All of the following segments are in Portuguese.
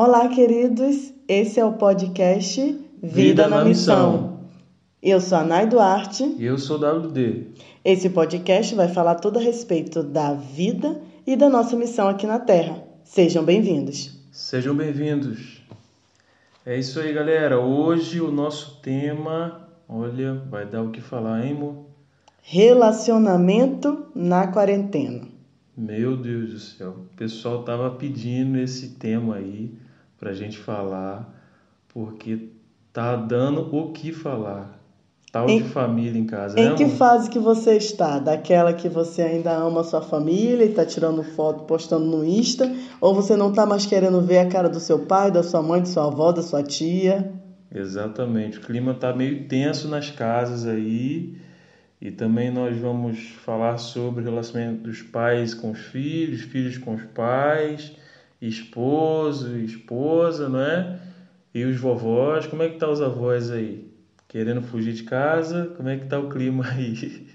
Olá, queridos. Esse é o podcast Vida, Vida na, na Missão. Missão. Eu sou a Nay Duarte. E eu sou WD. Esse podcast vai falar tudo a respeito da vida e da nossa missão aqui na Terra. Sejam bem-vindos. Sejam bem-vindos. É isso aí, galera. Hoje o nosso tema, olha, vai dar o que falar, hein, amor? Relacionamento na quarentena. Meu Deus do céu. O pessoal tava pedindo esse tema aí pra gente falar, porque tá dando o que falar. Tal Em- de família em casa, Em né, que amor? fase que você está? Daquela que você ainda ama a sua família e está tirando foto, postando no Insta? Ou você não está mais querendo ver a cara do seu pai, da sua mãe, da sua avó, da sua tia? Exatamente. O clima tá meio tenso nas casas aí. E também nós vamos falar sobre o relacionamento dos pais com os filhos, filhos com os pais, esposo esposa, não é? E os vovós, como é que tá os avós aí? Querendo fugir de casa? Como é que tá o clima aí?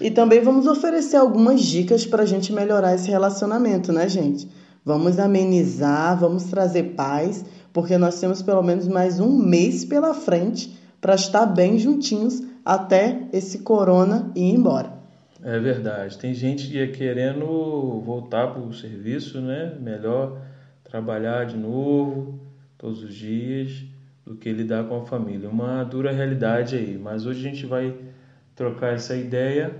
E também vamos oferecer algumas dicas para a gente melhorar esse relacionamento, né, gente? Vamos amenizar, vamos trazer paz, porque nós temos pelo menos mais um mês pela frente para estar bem juntinhos até esse corona ir embora. É verdade. Tem gente que é querendo voltar para o serviço, né? Melhor trabalhar de novo todos os dias do que lidar com a família. Uma dura realidade aí. Mas hoje a gente vai trocar essa ideia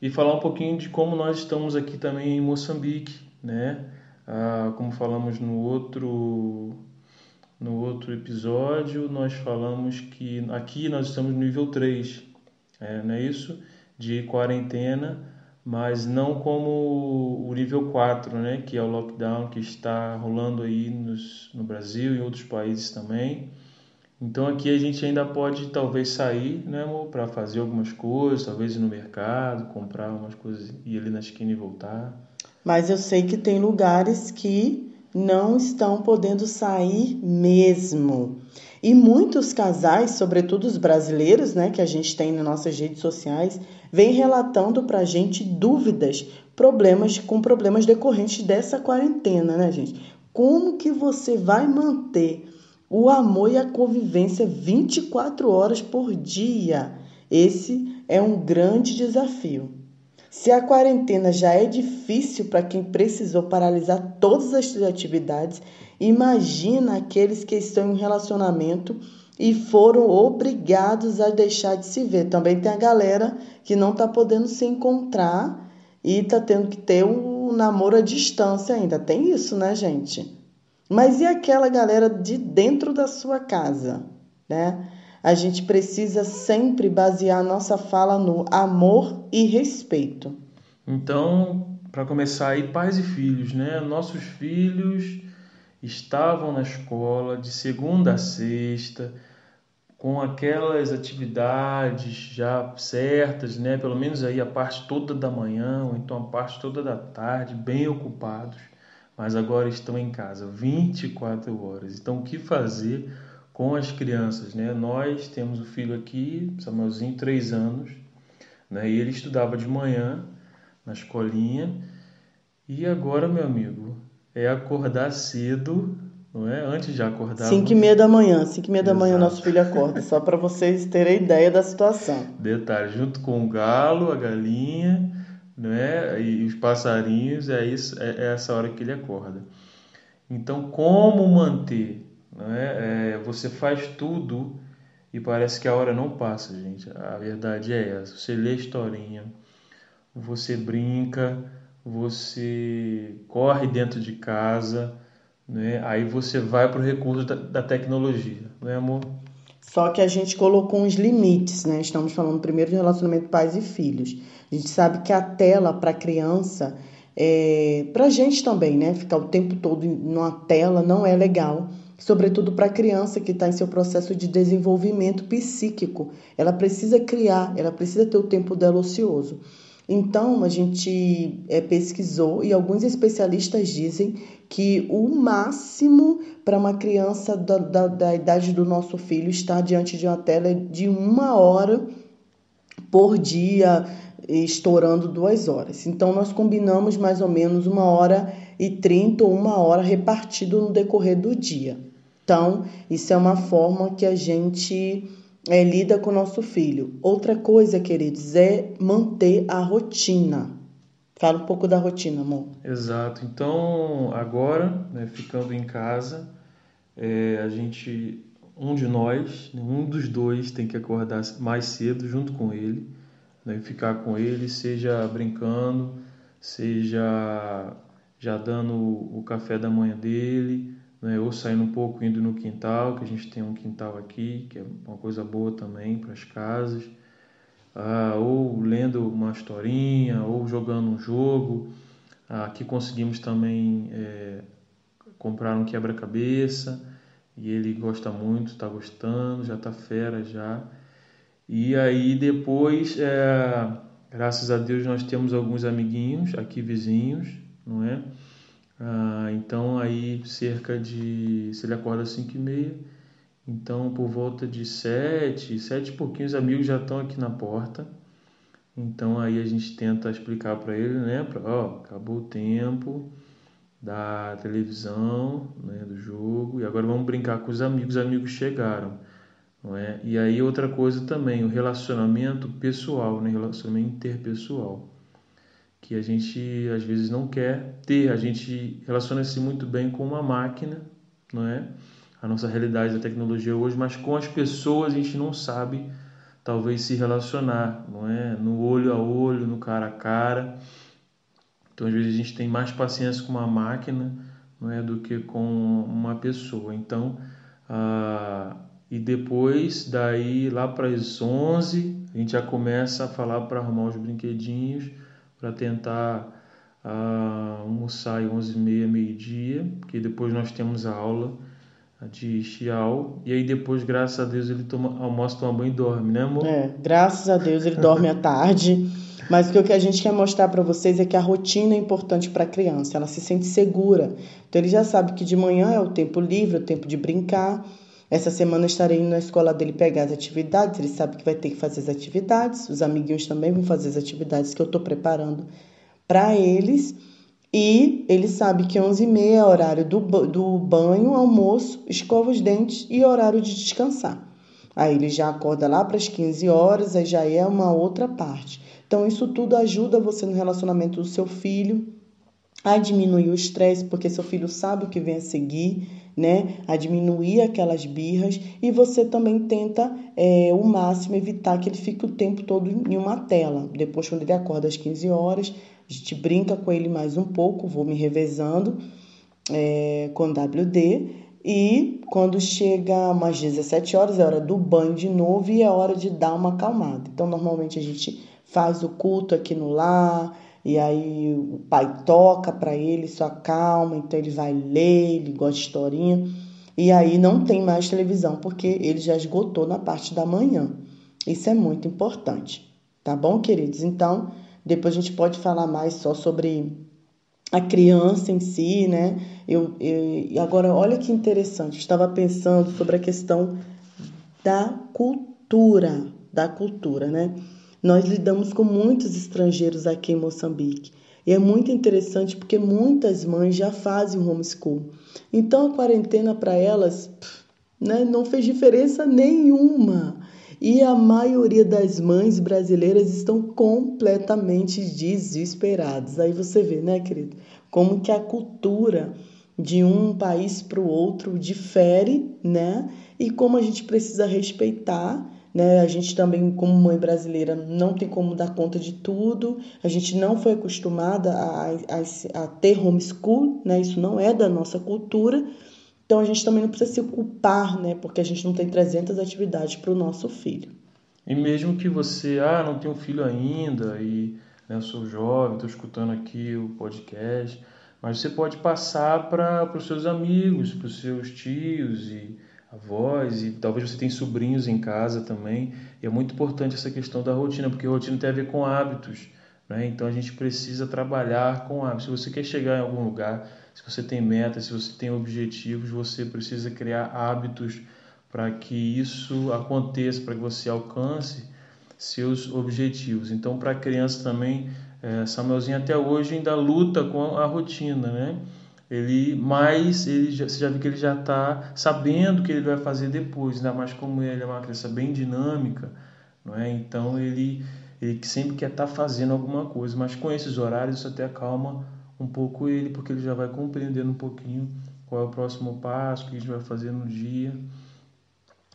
e falar um pouquinho de como nós estamos aqui também em Moçambique, né? Ah, como falamos no outro no outro episódio, nós falamos que aqui nós estamos no nível 3, é, não é isso? De quarentena, mas não como o nível 4, né? Que é o lockdown que está rolando aí nos, no Brasil e outros países também. Então aqui a gente ainda pode talvez sair, né, para fazer algumas coisas, talvez ir no mercado, comprar umas coisas, ir ali na esquina e voltar. Mas eu sei que tem lugares que não estão podendo sair mesmo. E muitos casais, sobretudo os brasileiros, né, que a gente tem nas nossas redes sociais, vêm relatando pra gente dúvidas, problemas com problemas decorrentes dessa quarentena, né, gente? Como que você vai manter o amor e a convivência 24 horas por dia? Esse é um grande desafio. Se a quarentena já é difícil para quem precisou paralisar todas as suas atividades, imagina aqueles que estão em um relacionamento e foram obrigados a deixar de se ver. Também tem a galera que não está podendo se encontrar e está tendo que ter um namoro à distância ainda. Tem isso, né, gente? Mas e aquela galera de dentro da sua casa, né? A gente precisa sempre basear nossa fala no amor e respeito. Então, para começar aí, pais e filhos, né? Nossos filhos estavam na escola de segunda a sexta, com aquelas atividades já certas, né? Pelo menos aí a parte toda da manhã, ou então a parte toda da tarde, bem ocupados, mas agora estão em casa 24 horas. Então, o que fazer com as crianças, né? Nós temos o filho aqui, Samuelzinho, três anos, né? E ele estudava de manhã na escolinha. E agora, meu amigo, é acordar cedo, não é? Antes de acordar. 5 e meia da manhã, 5 e meia da manhã Exato. nosso filho acorda, só para vocês terem ideia da situação. Detalhe, junto com o galo, a galinha, né? E os passarinhos, é, isso, é é essa hora que ele acorda. Então, como manter? Não é? Você faz tudo e parece que a hora não passa, gente. A verdade é essa. Você lê a historinha, você brinca, você corre dentro de casa, né? Aí você vai para o recurso da, da tecnologia, não é, amor? Só que a gente colocou uns limites, né? Estamos falando primeiro de relacionamento pais e filhos. A gente sabe que a tela para criança, é, para gente também, né? Ficar o tempo todo numa tela não é legal. Sobretudo para a criança que está em seu processo de desenvolvimento psíquico. Ela precisa criar, ela precisa ter o tempo dela ocioso. Então, a gente é, pesquisou e alguns especialistas dizem que o máximo para uma criança da, da, da idade do nosso filho estar diante de uma tela é de uma hora por dia, estourando duas horas. Então, nós combinamos mais ou menos uma hora e 30 ou uma hora repartido no decorrer do dia. Então, isso é uma forma que a gente é, lida com o nosso filho. Outra coisa, queridos, é manter a rotina. Fala um pouco da rotina, amor. Exato. Então, agora, né, ficando em casa, é, a gente, um de nós, né, um dos dois tem que acordar mais cedo junto com ele, né, ficar com ele, seja brincando, seja já dando o café da manhã dele, né, ou saindo um pouco indo no quintal, que a gente tem um quintal aqui, que é uma coisa boa também para as casas ah, ou lendo uma historinha, ou jogando um jogo. Aqui conseguimos também é, comprar um quebra-cabeça e ele gosta muito, está gostando, já está fera já. E aí depois, é, graças a Deus, nós temos alguns amiguinhos aqui vizinhos, não é? Ah, então aí cerca de, se ele acorda às 5 e meia, então, por volta de sete, sete e pouquinhos amigos já estão aqui na porta. Então, aí a gente tenta explicar para ele, né? Pra, ó, acabou o tempo da televisão, né, do jogo, e agora vamos brincar com os amigos. Os amigos chegaram, não é? E aí outra coisa também, o relacionamento pessoal, né, relacionamento interpessoal, que a gente às vezes não quer ter. A gente relaciona-se muito bem com uma máquina, não é? a nossa realidade da tecnologia hoje, mas com as pessoas a gente não sabe talvez se relacionar, não é? No olho a olho, no cara a cara. Então às vezes a gente tem mais paciência com uma máquina, não é, do que com uma pessoa. Então, ah, e depois daí lá para as 11, a gente já começa a falar para arrumar os brinquedinhos para tentar ah, almoçar às 11h30, meio-dia, porque depois nós temos a aula de Xiao. E aí depois, graças a Deus, ele toma, almoça, toma banho e dorme, né, amor? É, graças a Deus ele dorme à tarde. Mas o que a gente quer mostrar para vocês é que a rotina é importante para a criança, ela se sente segura. Então ele já sabe que de manhã é o tempo livre, é o tempo de brincar. Essa semana estarei indo na escola dele pegar as atividades, ele sabe que vai ter que fazer as atividades, os amiguinhos também vão fazer as atividades que eu estou preparando para eles. E ele sabe que 11h30 é horário do, do banho, almoço, escova os dentes e horário de descansar. Aí ele já acorda lá para as 15 horas, aí já é uma outra parte. Então, isso tudo ajuda você no relacionamento do seu filho a diminuir o estresse, porque seu filho sabe o que vem a seguir, né? A diminuir aquelas birras e você também tenta é, o máximo evitar que ele fique o tempo todo em uma tela. Depois, quando ele acorda às 15 horas, a gente brinca com ele mais um pouco, vou me revezando é, com WD. E quando chega umas 17 horas, é hora do banho de novo e é hora de dar uma acalmada. Então, normalmente a gente faz o culto aqui no lar, e aí o pai toca para ele, isso acalma, então ele vai ler, ele gosta de historinha. E aí não tem mais televisão, porque ele já esgotou na parte da manhã. Isso é muito importante, tá bom, queridos? Então, depois a gente pode falar mais só sobre a criança em si, né? Eu, eu, agora, olha que interessante, eu estava pensando sobre a questão da cultura, da cultura, né? Nós lidamos com muitos estrangeiros aqui em Moçambique. E é muito interessante porque muitas mães já fazem homeschool. Então a quarentena para elas né, não fez diferença nenhuma. E a maioria das mães brasileiras estão completamente desesperadas. Aí você vê, né, querido, como que a cultura de um país para o outro difere, né? E como a gente precisa respeitar, né? A gente também, como mãe brasileira, não tem como dar conta de tudo. A gente não foi acostumada a, a, a ter homeschool, né? Isso não é da nossa cultura. Então a gente também não precisa se culpar, né? Porque a gente não tem 300 atividades para o nosso filho. E mesmo que você, ah, não um filho ainda e né, eu sou jovem, estou escutando aqui o podcast, mas você pode passar para os seus amigos, para os seus tios e avós e talvez você tenha sobrinhos em casa também. E é muito importante essa questão da rotina, porque rotina tem a ver com hábitos. Né? Então a gente precisa trabalhar com hábitos. Se você quer chegar em algum lugar, se você tem metas, se você tem objetivos, você precisa criar hábitos para que isso aconteça, para que você alcance seus objetivos. Então, para a criança também É, Samuelzinho até hoje ainda luta com a rotina, né? Ele, mas ele já, você já viu que ele já está sabendo o que ele vai fazer depois, ainda mais como ele é uma criança bem dinâmica, não é? Então ele, ele sempre quer estar tá fazendo alguma coisa, mas com esses horários isso até acalma um pouco ele, porque ele já vai compreendendo um pouquinho qual é o próximo passo, o que a gente vai fazer no dia.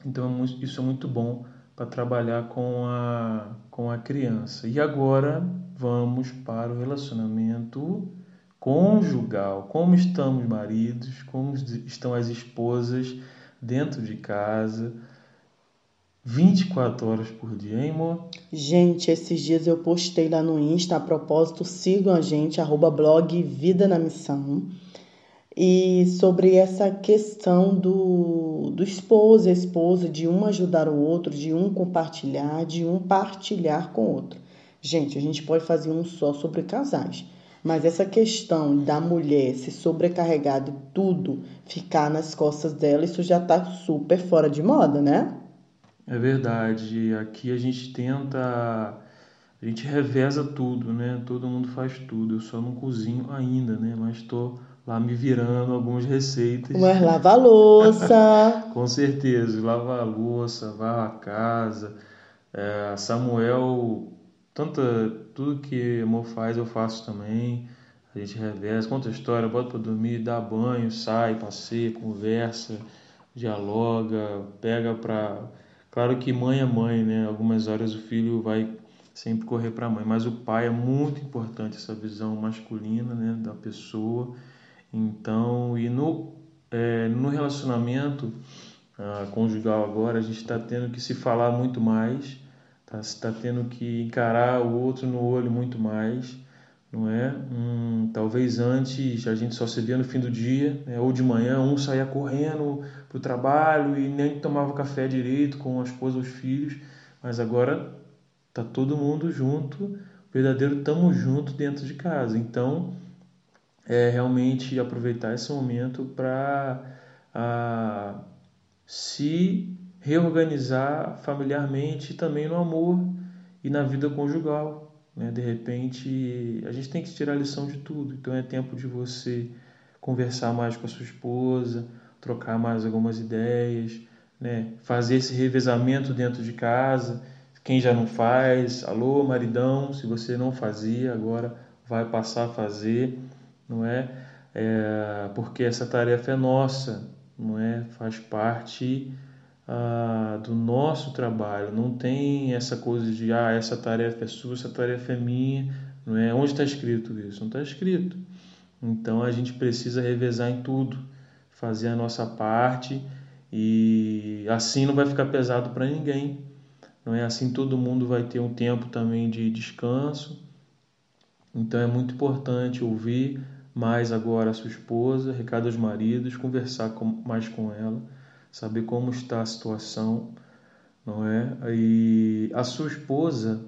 Então é isso é muito bom para trabalhar com a, com a criança. E agora vamos para o relacionamento conjugal. Como estamos maridos, como estão as esposas dentro de casa. 24 horas por dia, hein, amor? Gente, esses dias eu postei lá no Insta, a propósito, sigam a gente, arroba blog Vida na Missão e sobre essa questão do, do esposo e esposa, de um ajudar o outro, de um compartilhar, de um partilhar com o outro. Gente, a gente pode fazer um só sobre casais, mas essa questão da mulher se sobrecarregar de tudo, ficar nas costas dela, isso já está super fora de moda, né? É verdade. Aqui a gente tenta. A gente reveza tudo, né? Todo mundo faz tudo. Eu só não cozinho ainda, né? Mas estou. Tô lá me virando algumas receitas. Mas lava a louça. Com certeza, lava a louça, varra a casa. É, Samuel, tanta, tudo que amor faz eu faço também. A gente reveza, conta a história, bota para dormir, dá banho, sai, passeia, conversa, dialoga, pega para. Claro que mãe é mãe, né? Algumas horas o filho vai sempre correr para a mãe, mas o pai é muito importante essa visão masculina, né, da pessoa então, e no, é, no relacionamento ah, conjugal agora, a gente está tendo que se falar muito mais, está tá tendo que encarar o outro no olho muito mais, não é? Hum, talvez antes a gente só se via no fim do dia, né? ou de manhã, um saía correndo para o trabalho e nem tomava café direito com a esposa ou os filhos, mas agora tá todo mundo junto, verdadeiro estamos junto dentro de casa. Então, é realmente aproveitar esse momento para se reorganizar familiarmente também no amor e na vida conjugal. Né? De repente, a gente tem que tirar lição de tudo. Então, é tempo de você conversar mais com a sua esposa, trocar mais algumas ideias, né? fazer esse revezamento dentro de casa. Quem já não faz, alô, maridão, se você não fazia, agora vai passar a fazer não é? é porque essa tarefa é nossa, não é? Faz parte do nosso trabalho. Não tem essa coisa de ah, essa tarefa é sua, essa tarefa é minha, não é? Onde está escrito isso? Não está escrito. Então a gente precisa revezar em tudo, fazer a nossa parte e assim não vai ficar pesado para ninguém. Não é assim todo mundo vai ter um tempo também de descanso. Então é muito importante ouvir mais agora a sua esposa, recado aos maridos, conversar com, mais com ela, saber como está a situação, não é? E a sua esposa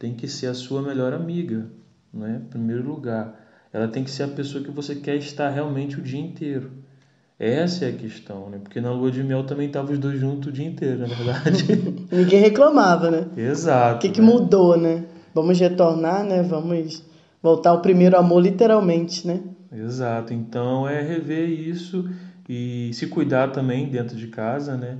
tem que ser a sua melhor amiga, não é? Em primeiro lugar, ela tem que ser a pessoa que você quer estar realmente o dia inteiro. Essa é a questão, né? Porque na lua de mel também estavam os dois juntos o dia inteiro, na verdade. Ninguém reclamava, né? Exato. O que, que né? mudou, né? Vamos retornar, né? Vamos voltar ao primeiro amor, literalmente, né? Exato. Então é rever isso e se cuidar também dentro de casa, né?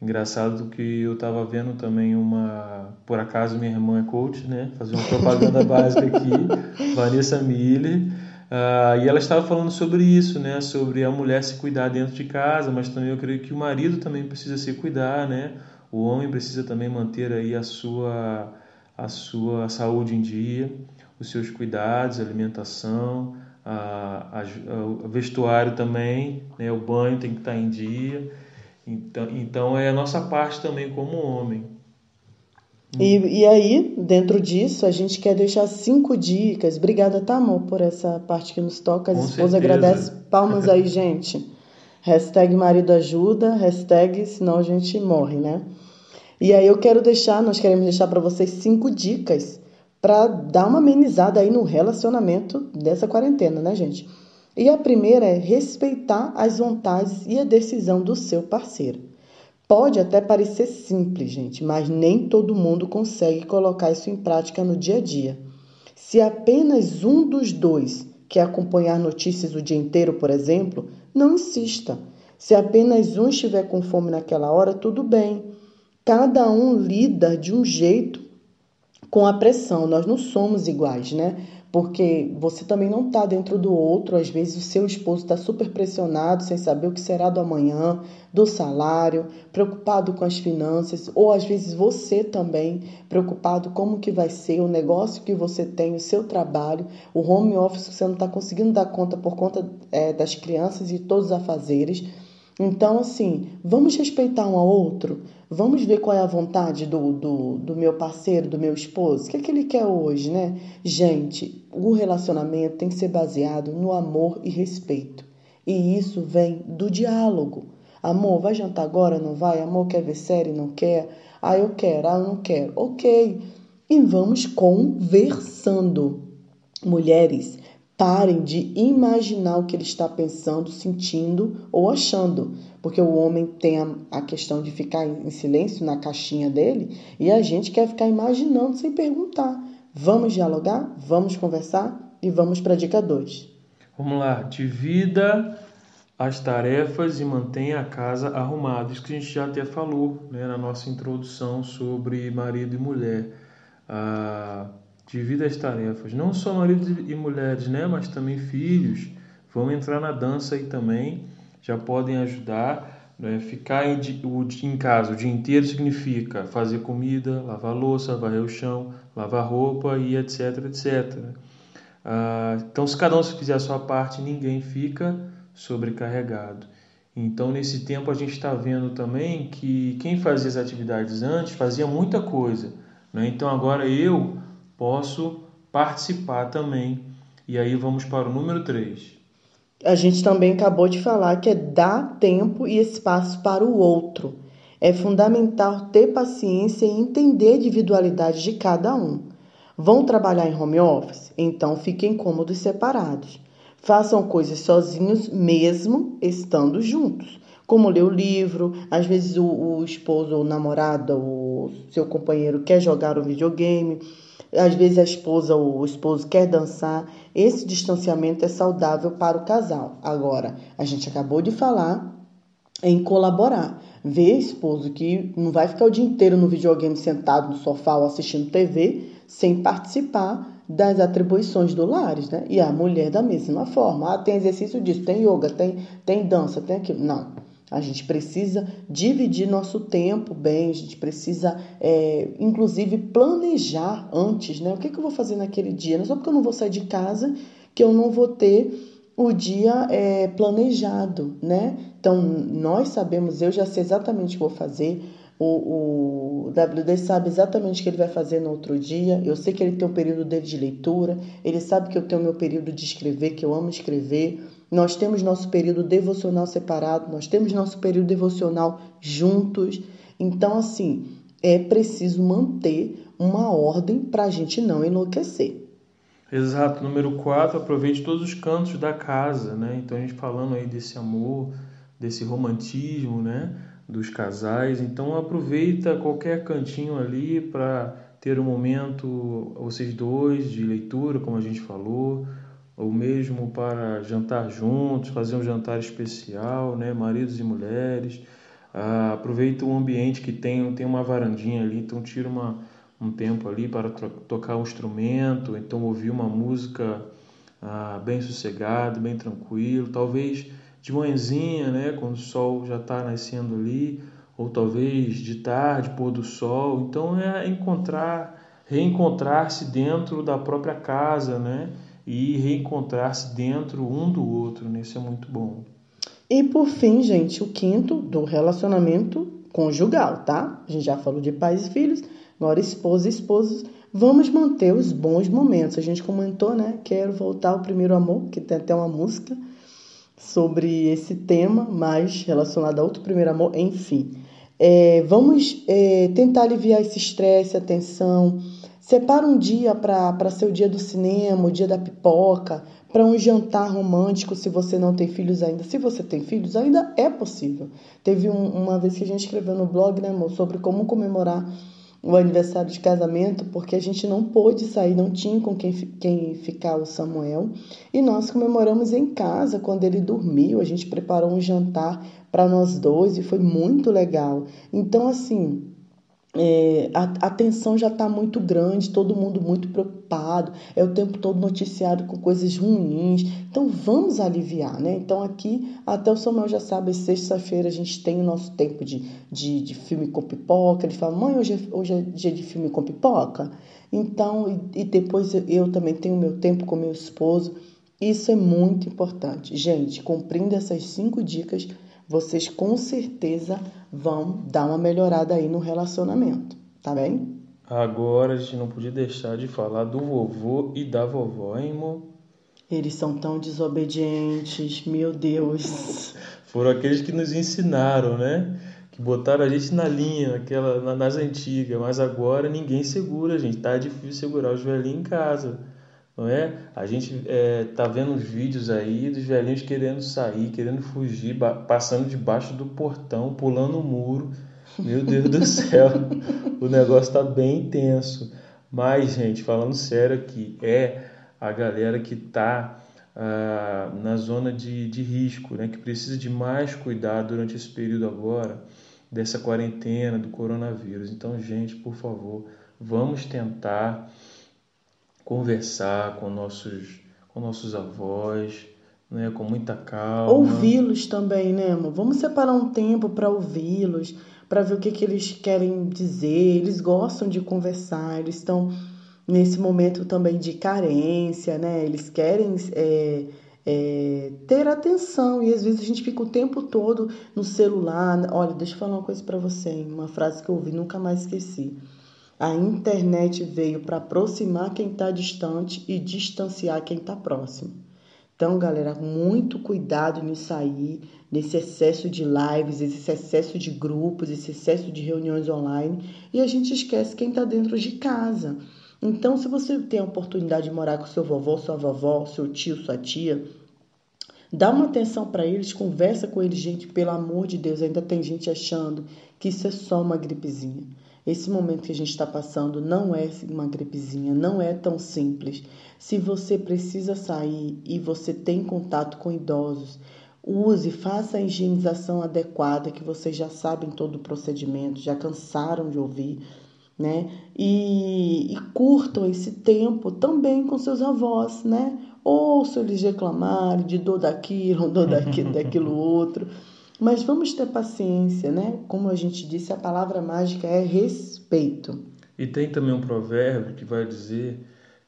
Engraçado que eu estava vendo também uma, por acaso minha irmã é coach, né? Fazer uma propaganda básica aqui, Vanessa Miller, uh, e ela estava falando sobre isso, né? Sobre a mulher se cuidar dentro de casa, mas também eu creio que o marido também precisa se cuidar, né? O homem precisa também manter aí a sua a sua saúde em dia, os seus cuidados, alimentação, a, a, o vestuário também, né? o banho tem que estar em dia. Então, então é a nossa parte também como homem. E, e aí, dentro disso, a gente quer deixar cinco dicas. Obrigada, amor, por essa parte que nos toca. As esposas agradecem. Palmas aí, gente. hashtag marido ajuda, hashtag senão a gente morre, né? E aí eu quero deixar, nós queremos deixar para vocês cinco dicas para dar uma amenizada aí no relacionamento dessa quarentena, né, gente? E a primeira é respeitar as vontades e a decisão do seu parceiro. Pode até parecer simples, gente, mas nem todo mundo consegue colocar isso em prática no dia a dia. Se apenas um dos dois quer acompanhar notícias o dia inteiro, por exemplo, não insista. Se apenas um estiver com fome naquela hora, tudo bem. Cada um lida de um jeito com a pressão. Nós não somos iguais, né? porque você também não está dentro do outro. Às vezes o seu esposo está super pressionado, sem saber o que será do amanhã, do salário, preocupado com as finanças, ou às vezes você também preocupado como que vai ser o negócio que você tem, o seu trabalho, o home office que você não está conseguindo dar conta por conta é, das crianças e todos os afazeres. Então, assim, vamos respeitar um ao outro, vamos ver qual é a vontade do, do, do meu parceiro, do meu esposo, o que é que ele quer hoje, né? Gente, o relacionamento tem que ser baseado no amor e respeito. E isso vem do diálogo. Amor, vai jantar agora? Não vai? Amor, quer ver série? Não quer? Ah, eu quero. Ah, eu não quero. Ok. E vamos conversando. Mulheres, Parem de imaginar o que ele está pensando, sentindo ou achando, porque o homem tem a, a, questão de ficar em silêncio na caixinha dele e a gente quer ficar imaginando sem perguntar. Vamos dialogar, vamos conversar e vamos para a dica 2. Vamos lá, divida as tarefas e mantenha a casa arrumada. Isso que a gente já até falou né, na nossa introdução sobre marido e mulher. Ah, divida as tarefas. Não só maridos e mulheres, né? Mas também filhos. Vão entrar na dança aí também. Já podem ajudar. Né? Ficar em, em casa o dia inteiro significa fazer comida, lavar louça, varrer o chão, lavar roupa e etc, etc. Ah, então, se cada um fizer a sua parte, ninguém fica sobrecarregado. Então, nesse tempo, a gente está vendo também que quem fazia as atividades antes fazia muita coisa. Né? Então, agora eu posso participar também. E aí vamos para o número 3. A gente também acabou de falar que é dar tempo e espaço para o outro. É fundamental ter paciência e entender a individualidade de cada um. Vão trabalhar em home office? Então fiquem cômodos separados. Façam coisas sozinhos, mesmo estando juntos. Como ler o livro, às vezes o, o esposo ou o namorado ou seu companheiro quer jogar um videogame às vezes a esposa ou o esposo quer dançar. Esse distanciamento é saudável para o casal. Agora, a gente acabou de falar em colaborar. Ver esposo que não vai ficar o dia inteiro no videogame sentado no sofá ou assistindo TV sem participar das atribuições do lares, né? E a mulher da mesma forma. Ah, tem exercício disso, tem yoga, tem, tem dança, tem aquilo. Não. A gente precisa dividir nosso tempo bem, a gente precisa, é, inclusive, planejar antes, né? O que, que eu vou fazer naquele dia? Não é só porque eu não vou sair de casa que eu não vou ter o dia é, planejado, né? Então, nós sabemos, eu já sei exatamente o que vou fazer, o, o WD sabe exatamente o que ele vai fazer no outro dia. Eu sei que ele tem um período dele de leitura, ele sabe que eu tenho meu período de escrever, que eu amo escrever. Nós temos nosso período devocional separado, nós temos nosso período devocional juntos. Então, assim, é preciso manter uma ordem para a gente não enlouquecer. Exato. Número 4, aproveite todos os cantos da casa, né? Então, a gente falando aí desse amor, desse romantismo, né? Dos casais. Então, aproveita qualquer cantinho ali para ter um momento, vocês dois, de leitura, como a gente falou ou mesmo para jantar juntos, fazer um jantar especial, né? maridos e mulheres. Ah, aproveita o ambiente que tem, tem uma varandinha ali, então tira uma, um tempo ali para tocar um instrumento, então ouvir uma música ah, bem sossegado, bem tranquilo, talvez de manhãzinha, né? quando o sol já está nascendo ali, ou talvez de tarde, pôr do sol. Então é encontrar, reencontrar-se dentro da própria casa, né? E reencontrar-se dentro um do outro. Né? Isso é muito bom. E por fim, gente, o quinto do relacionamento conjugal, tá? A gente já falou de pais e filhos, agora esposa e esposos. Vamos manter os bons momentos. A gente comentou, né? Quero voltar ao primeiro amor, que tem até uma música sobre esse tema, mas relacionado a outro primeiro amor, enfim. É, vamos é, tentar aliviar esse estresse, a tensão, Separa um dia para ser o dia do cinema, o dia da pipoca, para um jantar romântico, se você não tem filhos ainda. Se você tem filhos, ainda é possível. Teve um, uma vez que a gente escreveu no blog, né, amor, sobre como comemorar o aniversário de casamento porque a gente não pôde sair, não tinha com quem, quem ficar o Samuel. E nós comemoramos em casa quando ele dormiu. A gente preparou um jantar para nós dois e foi muito legal. Então, assim, é, a, a tensão já está muito grande, todo mundo muito preocupado, é o tempo todo noticiado com coisas ruins. Então vamos aliviar, né? Então aqui, até o Samuel já sabe, sexta-feira a gente tem o nosso tempo de, de, de, filme com pipoca. Ele fala, mãe, hoje é, hoje é dia de filme com pipoca? Então, e, e depois eu também tenho meu tempo com meu esposo. Isso é muito importante. Gente, cumprindo essas cinco dicas, vocês com certeza vão dar uma melhorada aí no relacionamento, tá bem? Agora a gente não podia deixar de falar do vovô e da vovó, hein, amor? Eles são tão desobedientes, meu Deus. Foram aqueles que nos ensinaram, né? Que botaram a gente na linha, naquela, nas antigas, mas agora ninguém segura, gente. Tá difícil segurar os velhinhos em casa não é? A gente é, tá vendo uns vídeos aí dos velhinhos querendo sair, querendo fugir, passando debaixo do portão, pulando o muro. Meu Deus do céu, o negócio tá bem tenso. Mas, gente, falando sério aqui, é a galera que tá ah, na zona de, de risco, né? Que precisa de mais cuidado durante esse período agora dessa quarentena do coronavírus. Então, gente, por favor, vamos tentar conversar com nossos, com nossos avós, né, com muita calma. Ouvi-los também, né, amor? Vamos separar um tempo para ouvi-los, para ver o que, que eles querem dizer. Eles gostam de conversar, eles estão nesse momento também de carência, né? Eles querem é, é, ter atenção e às vezes a gente fica o tempo todo no celular. Olha, deixa eu falar uma coisa para você, hein? uma frase que eu ouvi nunca mais esqueci. A internet veio para aproximar quem está distante e distanciar quem está próximo. Então, galera, muito cuidado nisso aí, nesse excesso de lives, esse excesso de grupos, esse excesso de reuniões online, e a gente esquece quem está dentro de casa. Então, se você tem a oportunidade de morar com seu vovô, sua vovó, seu tio, sua tia, dá uma atenção para eles, conversa com eles, gente, pelo amor de Deus, ainda tem gente achando que isso é só uma gripezinha. Esse momento que a gente está passando não é uma gripezinha, não é tão simples. Se você precisa sair e você tem contato com idosos, use, faça a higienização adequada, que vocês já sabem todo o procedimento, já cansaram de ouvir, né? E, e curtam esse tempo também com seus avós, né? Ouçam eles reclamarem de dor daquilo, dor daquilo, daquilo outro. Mas vamos ter paciência, né? Como a gente disse, a palavra mágica é respeito. E tem também um provérbio que vai dizer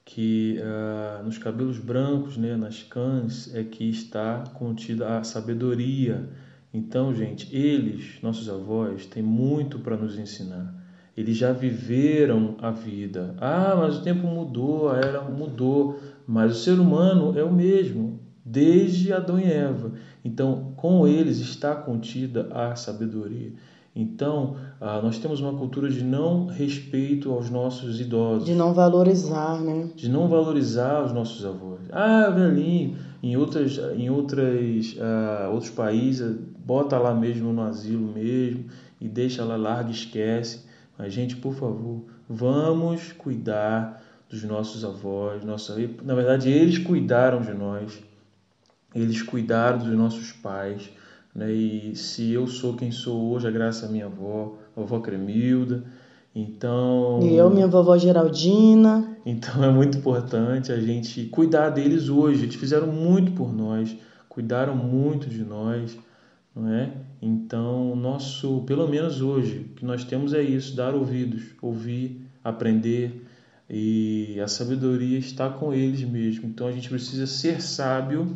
que uh, nos cabelos brancos, né, nas cães, é que está contida a sabedoria. Então, gente, eles, nossos avós, têm muito para nos ensinar. Eles já viveram a vida. Ah, mas o tempo mudou, a era mudou, mas o ser humano é o mesmo desde Adão e Eva. Então, com eles está contida a sabedoria. Então, ah, nós temos uma cultura de não respeito aos nossos idosos. De não valorizar, né? De não valorizar os nossos avós. Ah, velhinho. Em, outras, em outras, uh, outros países, bota lá mesmo no asilo mesmo e deixa lá, larga esquece. Mas, gente, por favor, vamos cuidar dos nossos avós. Nossa, na verdade, eles cuidaram de nós eles cuidaram dos nossos pais. Né? E se eu sou quem sou hoje, é graças à minha avó, a vovó Cremilda. Então. E eu, minha vovó Geraldina. Então é muito importante a gente cuidar deles hoje. Eles fizeram muito por nós, cuidaram muito de nós, não é? Então, nosso, pelo menos hoje, o que nós temos é isso: dar ouvidos, ouvir, aprender. E a sabedoria está com eles mesmo. Então a gente precisa ser sábio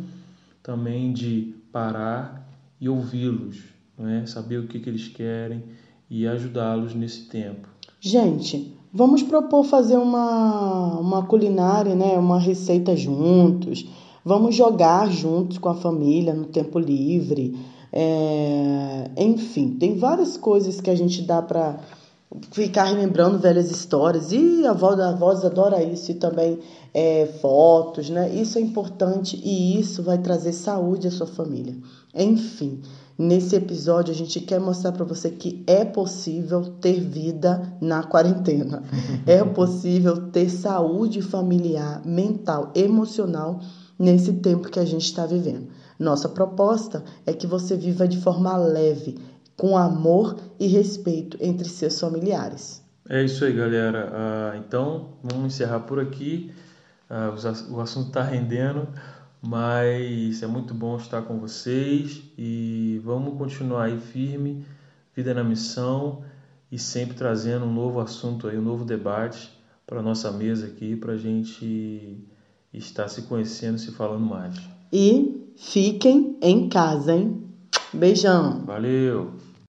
também de parar e ouvi-los, é? saber o que, que eles querem e ajudá-los nesse tempo. Gente, vamos propor fazer uma, uma culinária, né? uma receita juntos. Vamos jogar juntos com a família no tempo livre. É... Enfim, tem várias coisas que a gente dá para ficar relembrando velhas histórias. E a avó da voz adora isso e também é, fotos, né? Isso é importante e isso vai trazer saúde à sua família. Enfim, Nesse episódio, a gente quer mostrar para você que é possível ter vida na quarentena. é possível ter saúde familiar, mental, emocional nesse tempo que a gente está vivendo. Nossa proposta é que você viva de forma leve, com amor e respeito entre seus familiares. É isso aí, galera. Ah, então, vamos encerrar por aqui. Ah, o assunto está rendendo, mas é muito bom estar com vocês e vamos continuar aí firme, vida na missão e sempre trazendo um novo assunto aí, um novo debate para nossa mesa aqui, para a gente estar se conhecendo, se falando mais. E fiquem em casa, hein? Beijão. Valeu.